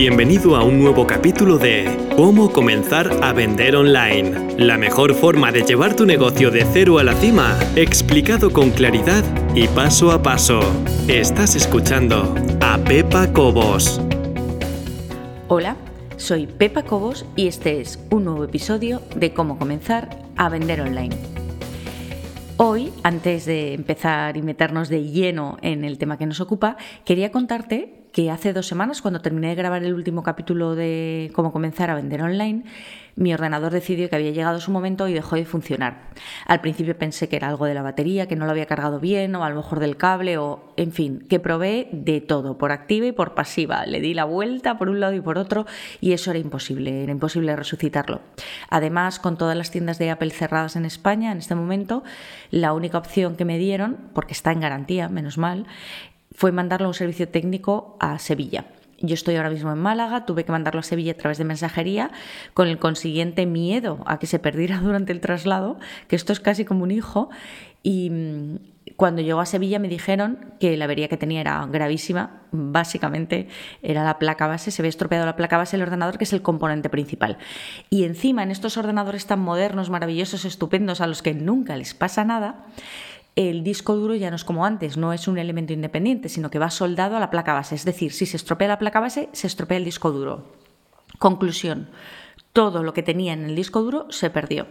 Bienvenido a un nuevo capítulo de Cómo comenzar a vender online. La mejor forma de llevar tu negocio de cero a la cima, explicado con claridad y paso a paso. Estás escuchando a Pepa Cobos. Hola, soy Pepa Cobos y este es un nuevo episodio de Cómo comenzar a vender online. Hoy, antes de empezar y meternos de lleno en el tema que nos ocupa, quería contarte que hace dos semanas, cuando terminé de grabar el último capítulo de cómo comenzar a vender online, mi ordenador decidió que había llegado su momento y dejó de funcionar. Al principio pensé que era algo de la batería, que no lo había cargado bien, o a lo mejor del cable, o en fin, que probé de todo, por activa y por pasiva. Le di la vuelta por un lado y por otro, y eso era imposible, era imposible resucitarlo. Además, con todas las tiendas de Apple cerradas en España en este momento, la única opción que me dieron, porque está en garantía, menos mal, fue mandarlo a un servicio técnico a Sevilla. Yo estoy ahora mismo en Málaga, tuve que mandarlo a Sevilla a través de mensajería, con el consiguiente miedo a que se perdiera durante el traslado, que esto es casi como un hijo. Y mm, cuando llegó a Sevilla me dijeron que la avería que tenía era gravísima, básicamente era la placa base, se había estropeado la placa base del ordenador, que es el componente principal. Y encima en estos ordenadores tan modernos, maravillosos, estupendos, a los que nunca les pasa nada, el disco duro ya no es como antes, no es un elemento independiente, sino que va soldado a la placa base. Es decir, si se estropea la placa base, se estropea el disco duro. Conclusión, todo lo que tenía en el disco duro se perdió.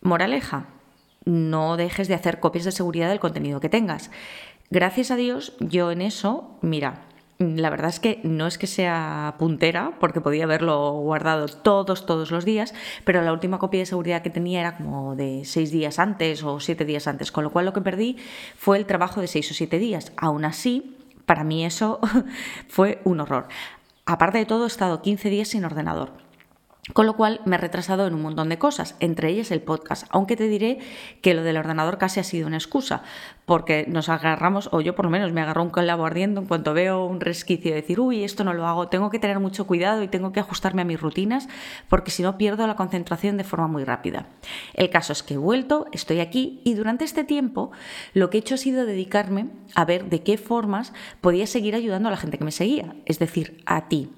Moraleja, no dejes de hacer copias de seguridad del contenido que tengas. Gracias a Dios, yo en eso, mira, la verdad es que no es que sea puntera, porque podía haberlo guardado todos, todos los días, pero la última copia de seguridad que tenía era como de seis días antes o siete días antes, con lo cual lo que perdí fue el trabajo de seis o siete días. Aún así, para mí eso fue un horror. Aparte de todo, he estado 15 días sin ordenador. Con lo cual me he retrasado en un montón de cosas, entre ellas el podcast, aunque te diré que lo del ordenador casi ha sido una excusa, porque nos agarramos, o yo por lo menos me agarro un clavo ardiendo en cuanto veo un resquicio de decir, uy, esto no lo hago, tengo que tener mucho cuidado y tengo que ajustarme a mis rutinas, porque si no pierdo la concentración de forma muy rápida. El caso es que he vuelto, estoy aquí y durante este tiempo lo que he hecho ha sido dedicarme a ver de qué formas podía seguir ayudando a la gente que me seguía, es decir, a ti.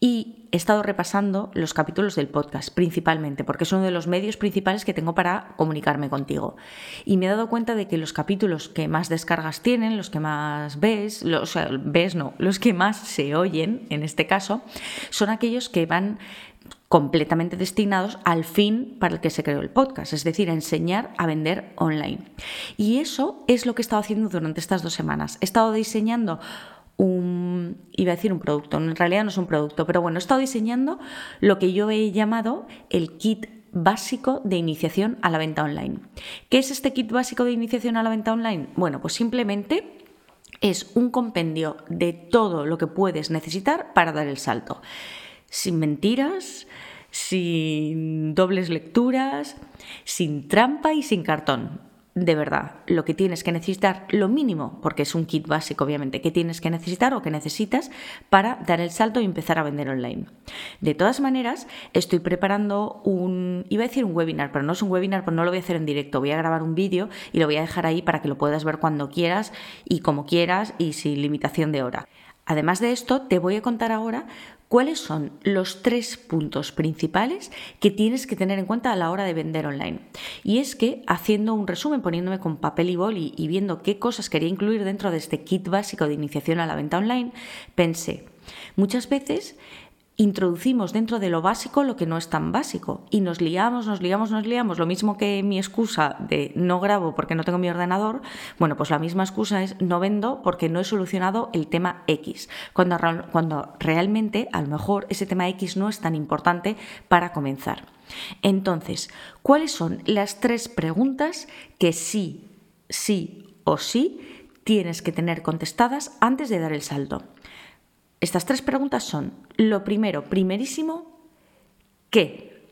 Y he estado repasando los capítulos del podcast, principalmente, porque es uno de los medios principales que tengo para comunicarme contigo. Y me he dado cuenta de que los capítulos que más descargas tienen, los que más ves, los, ves no, los que más se oyen, en este caso, son aquellos que van completamente destinados al fin para el que se creó el podcast, es decir, a enseñar a vender online. Y eso es lo que he estado haciendo durante estas dos semanas. He estado diseñando un, iba a decir un producto, en realidad no es un producto, pero bueno, he estado diseñando lo que yo he llamado el kit básico de iniciación a la venta online. ¿Qué es este kit básico de iniciación a la venta online? Bueno, pues simplemente es un compendio de todo lo que puedes necesitar para dar el salto. Sin mentiras, sin dobles lecturas, sin trampa y sin cartón de verdad lo que tienes que necesitar, lo mínimo, porque es un kit básico obviamente, que tienes que necesitar o que necesitas para dar el salto y empezar a vender online. De todas maneras, estoy preparando un, iba a decir un webinar, pero no es un webinar, pues no lo voy a hacer en directo, voy a grabar un vídeo y lo voy a dejar ahí para que lo puedas ver cuando quieras y como quieras y sin limitación de hora. Además de esto, te voy a contar ahora cuáles son los tres puntos principales que tienes que tener en cuenta a la hora de vender online. Y es que, haciendo un resumen, poniéndome con papel y boli y viendo qué cosas quería incluir dentro de este kit básico de iniciación a la venta online, pensé, muchas veces introducimos dentro de lo básico lo que no es tan básico y nos liamos, nos liamos, nos liamos. Lo mismo que mi excusa de no grabo porque no tengo mi ordenador, bueno, pues la misma excusa es no vendo porque no he solucionado el tema X, cuando, realmente a lo mejor ese tema X no es tan importante para comenzar. Entonces, ¿cuáles son las tres preguntas que sí, sí o sí tienes que tener contestadas antes de dar el salto? Estas tres preguntas son, lo primero, primerísimo, ¿qué?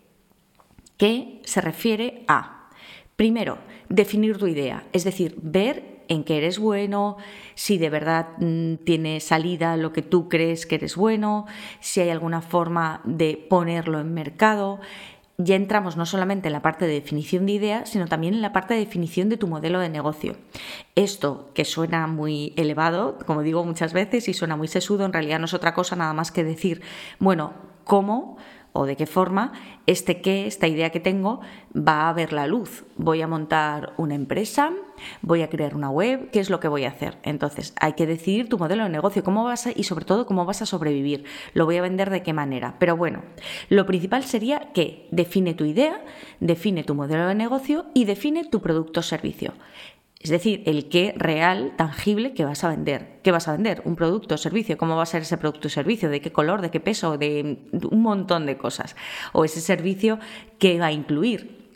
¿Qué se refiere a? Primero, definir tu idea, es decir, ver en qué eres bueno, si de verdad mm, tiene salida lo que tú crees que eres bueno, si hay alguna forma de ponerlo en mercado, ya entramos no solamente en la parte de definición de idea, sino también en la parte de definición de tu modelo de negocio. Esto que suena muy elevado, como digo muchas veces, y suena muy sesudo, en realidad no es otra cosa nada más que decir, bueno, ¿cómo o de qué forma este qué, esta idea que tengo, va a ver la luz. Voy a montar una empresa, voy a crear una web, ¿qué es lo que voy a hacer? Entonces, hay que decidir tu modelo de negocio, cómo vas a, y sobre todo cómo vas a sobrevivir. Lo voy a vender de qué manera. Pero bueno, lo principal sería que define tu idea, define tu modelo de negocio y define tu producto o servicio. Es decir, el qué real, tangible que vas a vender. ¿Qué vas a vender? ¿Un producto o servicio? ¿Cómo va a ser ese producto o servicio? ¿De qué color? ¿De qué peso? De un montón de cosas. O ese servicio que va a incluir.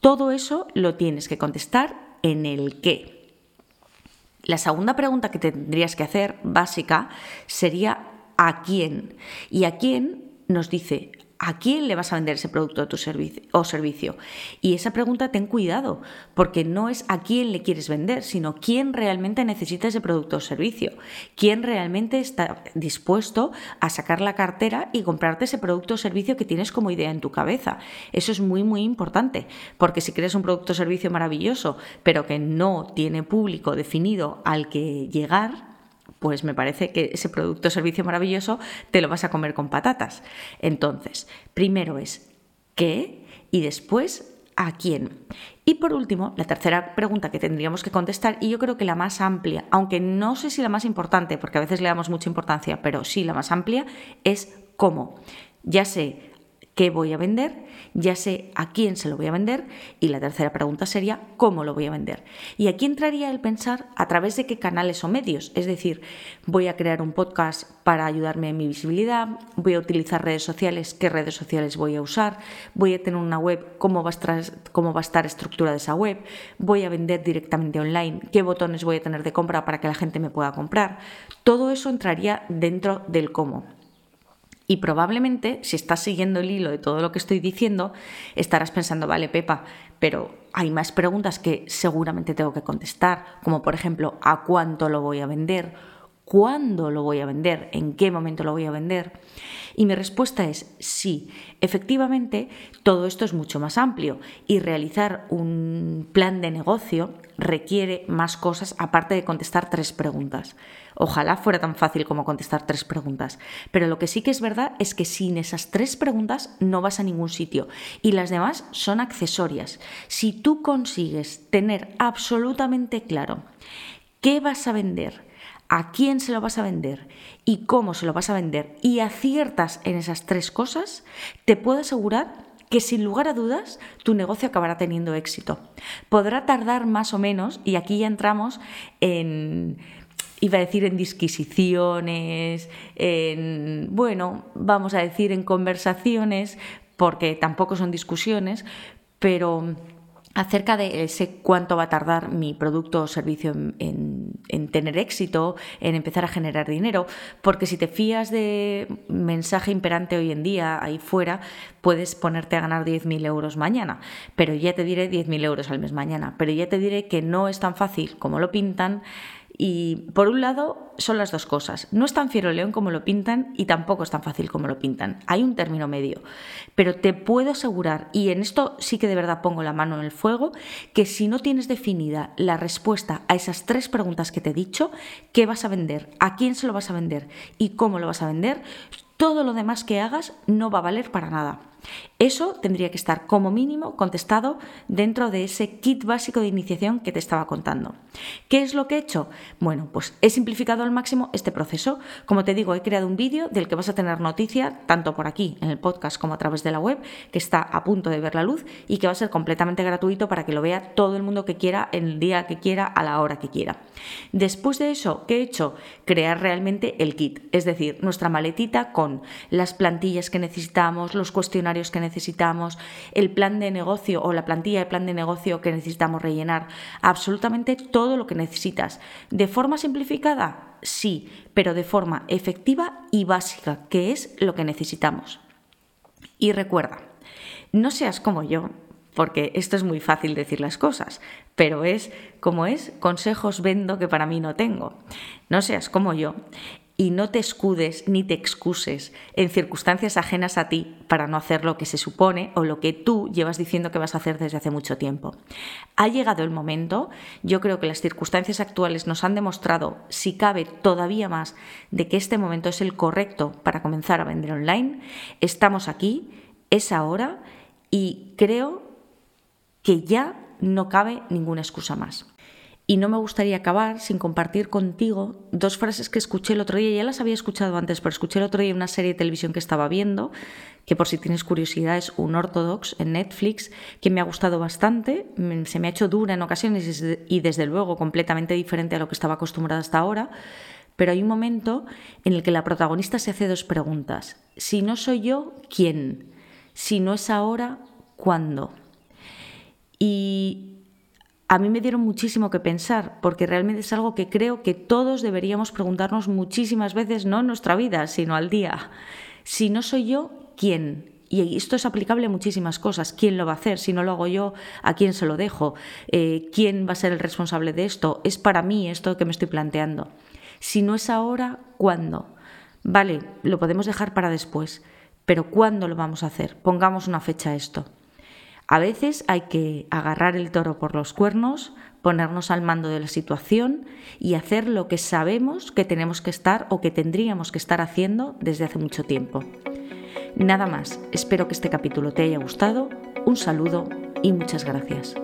Todo eso lo tienes que contestar en el qué. La segunda pregunta que tendrías que hacer, básica, sería ¿a quién? Y a quién nos dice ¿a quién le vas a vender ese producto o servicio? Y esa pregunta ten cuidado, porque no es a quién le quieres vender, sino quién realmente necesita ese producto o servicio, quién realmente está dispuesto a sacar la cartera y comprarte ese producto o servicio que tienes como idea en tu cabeza. Eso es muy, muy importante, porque si crees un producto o servicio maravilloso, pero que no tiene público definido al que llegar, pues me parece que ese producto o servicio maravilloso te lo vas a comer con patatas. Entonces, primero es qué y después a quién. Y por último, la tercera pregunta que tendríamos que contestar, y yo creo que la más amplia, aunque no sé si la más importante, porque a veces le damos mucha importancia, pero sí la más amplia, es cómo. Ya sé qué voy a vender, ya sé a quién se lo voy a vender y la tercera pregunta sería cómo lo voy a vender. Y aquí entraría el pensar a través de qué canales o medios, es decir, voy a crear un podcast para ayudarme en mi visibilidad, voy a utilizar redes sociales, qué redes sociales voy a usar, voy a tener una web, cómo va a estar, cómo va a estar estructurada esa web, voy a vender directamente online, qué botones voy a tener de compra para que la gente me pueda comprar. Todo eso entraría dentro del cómo. Y probablemente, si estás siguiendo el hilo de todo lo que estoy diciendo, estarás pensando, vale, Pepa, pero hay más preguntas que seguramente tengo que contestar, como por ejemplo, ¿a cuánto lo voy a vender? ¿Cuándo lo voy a vender? ¿En qué momento lo voy a vender? Y mi respuesta es sí, efectivamente, todo esto es mucho más amplio y realizar un plan de negocio requiere más cosas aparte de contestar tres preguntas. Ojalá fuera tan fácil como contestar tres preguntas. Pero lo que sí que es verdad es que sin esas tres preguntas no vas a ningún sitio y las demás son accesorias. Si tú consigues tener absolutamente claro qué vas a vender, a quién se lo vas a vender y cómo se lo vas a vender y aciertas en esas tres cosas, te puedo asegurar que sin lugar a dudas tu negocio acabará teniendo éxito. Podrá tardar más o menos, y aquí ya entramos en iba a decir en disquisiciones, en, bueno, vamos a decir en conversaciones, porque tampoco son discusiones, pero acerca de ese cuánto va a tardar mi producto o servicio en, tener éxito, en empezar a generar dinero, porque si te fías de mensaje imperante hoy en día ahí fuera, puedes ponerte a ganar 10.000 euros mañana, pero ya te diré 10.000 euros al mes mañana, pero ya te diré que no es tan fácil como lo pintan y por un lado son las dos cosas. No es tan fiero león como lo pintan y tampoco es tan fácil como lo pintan. Hay un término medio. Pero te puedo asegurar, y en esto sí que de verdad pongo la mano en el fuego, que si no tienes definida la respuesta a esas tres preguntas que te he dicho, ¿qué vas a vender? ¿A quién se lo vas a vender? ¿Y cómo lo vas a vender? Todo lo demás que hagas no va a valer para nada. Eso tendría que estar como mínimo contestado dentro de ese kit básico de iniciación que te estaba contando. ¿Qué es lo que he hecho? Bueno, pues he simplificado al máximo este proceso. Como te digo, he creado un vídeo del que vas a tener noticia tanto por aquí en el podcast como a través de la web, que está a punto de ver la luz y que va a ser completamente gratuito para que lo vea todo el mundo que quiera, en el día que quiera, a la hora que quiera. Después de eso, ¿qué he hecho? Crear realmente el kit, es decir, nuestra maletita con las plantillas que necesitamos, los que necesitamos, el plan de negocio o la plantilla de plan de negocio que necesitamos rellenar, absolutamente todo lo que necesitas. ¿De forma simplificada? Sí, pero de forma efectiva y básica, que es lo que necesitamos. Y recuerda, no seas como yo, porque esto es muy fácil decir las cosas, pero es como es, consejos vendo que para mí no tengo. No seas como yo y no te escudes ni te excuses en circunstancias ajenas a ti para no hacer lo que se supone o lo que tú llevas diciendo que vas a hacer desde hace mucho tiempo. Ha llegado el momento, yo creo que las circunstancias actuales nos han demostrado, si cabe todavía más, de que este momento es el correcto para comenzar a vender online. Estamos aquí, es ahora y creo que ya no cabe ninguna excusa más. Y no me gustaría acabar sin compartir contigo dos frases que escuché el otro día. Ya las había escuchado antes, pero escuché el otro día una serie de televisión que estaba viendo, que por si tienes curiosidad es un Ortodox en Netflix, que me ha gustado bastante. Se me ha hecho dura en ocasiones y desde luego completamente diferente a lo que estaba acostumbrada hasta ahora. Pero hay un momento en el que la protagonista se hace dos preguntas. Si no soy yo, ¿quién? Si no es ahora, ¿cuándo? Y a mí me dieron muchísimo que pensar, porque realmente es algo que creo que todos deberíamos preguntarnos muchísimas veces, no en nuestra vida, sino al día. Si no soy yo, ¿quién? Y esto es aplicable a muchísimas cosas. ¿Quién lo va a hacer? Si no lo hago yo, ¿a quién se lo dejo? Eh, ¿Quién va a ser el responsable de esto? ¿Es para mí esto que me estoy planteando? Si no es ahora, ¿cuándo? Vale, lo podemos dejar para después, pero ¿cuándo lo vamos a hacer? Pongamos una fecha a esto. A veces hay que agarrar el toro por los cuernos, ponernos al mando de la situación y hacer lo que sabemos que tenemos que estar o que tendríamos que estar haciendo desde hace mucho tiempo. Nada más, espero que este capítulo te haya gustado, un saludo y muchas gracias.